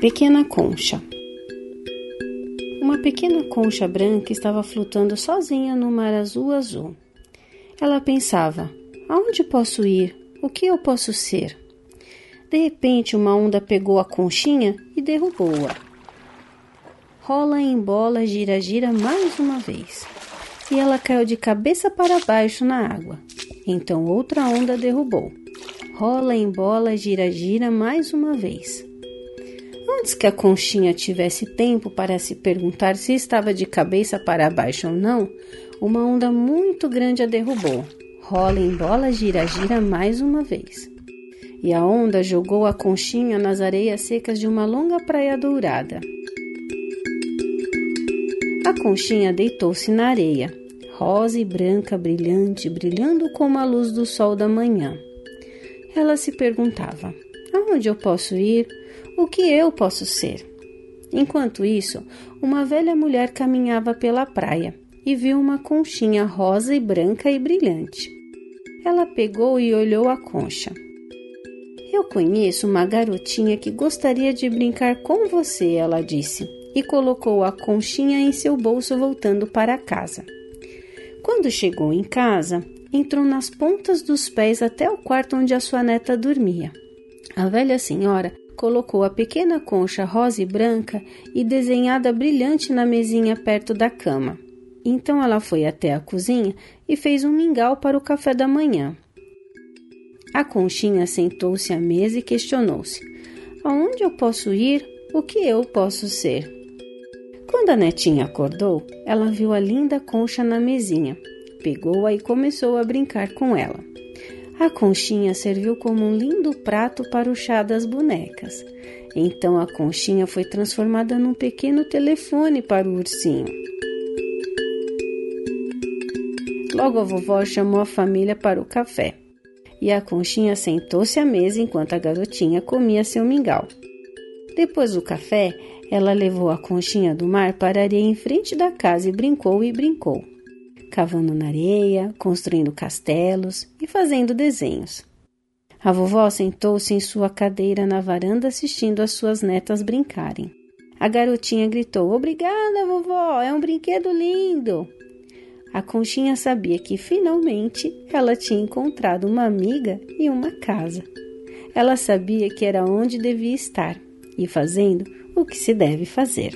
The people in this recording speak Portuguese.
Pequena concha. Uma pequena concha branca estava flutuando sozinha no mar azul azul. Ela pensava: aonde posso ir? O que eu posso ser? De repente, uma onda pegou a conchinha e derrubou-a. Rola em bola, gira, gira mais uma vez. E ela caiu de cabeça para baixo na água. Então outra onda derrubou. Rola em bola, gira, gira mais uma vez. Antes que a conchinha tivesse tempo para se perguntar se estava de cabeça para baixo ou não, uma onda muito grande a derrubou. Rola em bola, gira, gira mais uma vez. E a onda jogou a conchinha nas areias secas de uma longa praia dourada. A conchinha deitou-se na areia, rosa e branca, brilhante, brilhando como a luz do sol da manhã. Ela se perguntava: aonde eu posso ir? o que eu posso ser. Enquanto isso, uma velha mulher caminhava pela praia e viu uma conchinha rosa e branca e brilhante. Ela pegou e olhou a concha. Eu conheço uma garotinha que gostaria de brincar com você, ela disse, e colocou a conchinha em seu bolso voltando para casa. Quando chegou em casa, entrou nas pontas dos pés até o quarto onde a sua neta dormia. A velha senhora colocou a pequena concha rosa e branca e desenhada brilhante na mesinha perto da cama. Então ela foi até a cozinha e fez um mingau para o café da manhã. A conchinha sentou-se à mesa e questionou-se: Aonde eu posso ir? O que eu posso ser? Quando a netinha acordou, ela viu a linda concha na mesinha, pegou-a e começou a brincar com ela. A conchinha serviu como um lindo prato para o chá das bonecas. Então a conchinha foi transformada num pequeno telefone para o ursinho. Logo a vovó chamou a família para o café. E a conchinha sentou-se à mesa enquanto a garotinha comia seu mingau. Depois do café, ela levou a conchinha do mar para a areia em frente da casa e brincou e brincou cavando na areia, construindo castelos e fazendo desenhos. A vovó sentou-se em sua cadeira na varanda assistindo as suas netas brincarem. A garotinha gritou: Obrigada, vovó, é um brinquedo lindo! A conchinha sabia que finalmente ela tinha encontrado uma amiga e uma casa. Ela sabia que era onde devia estar e fazendo o que se deve fazer.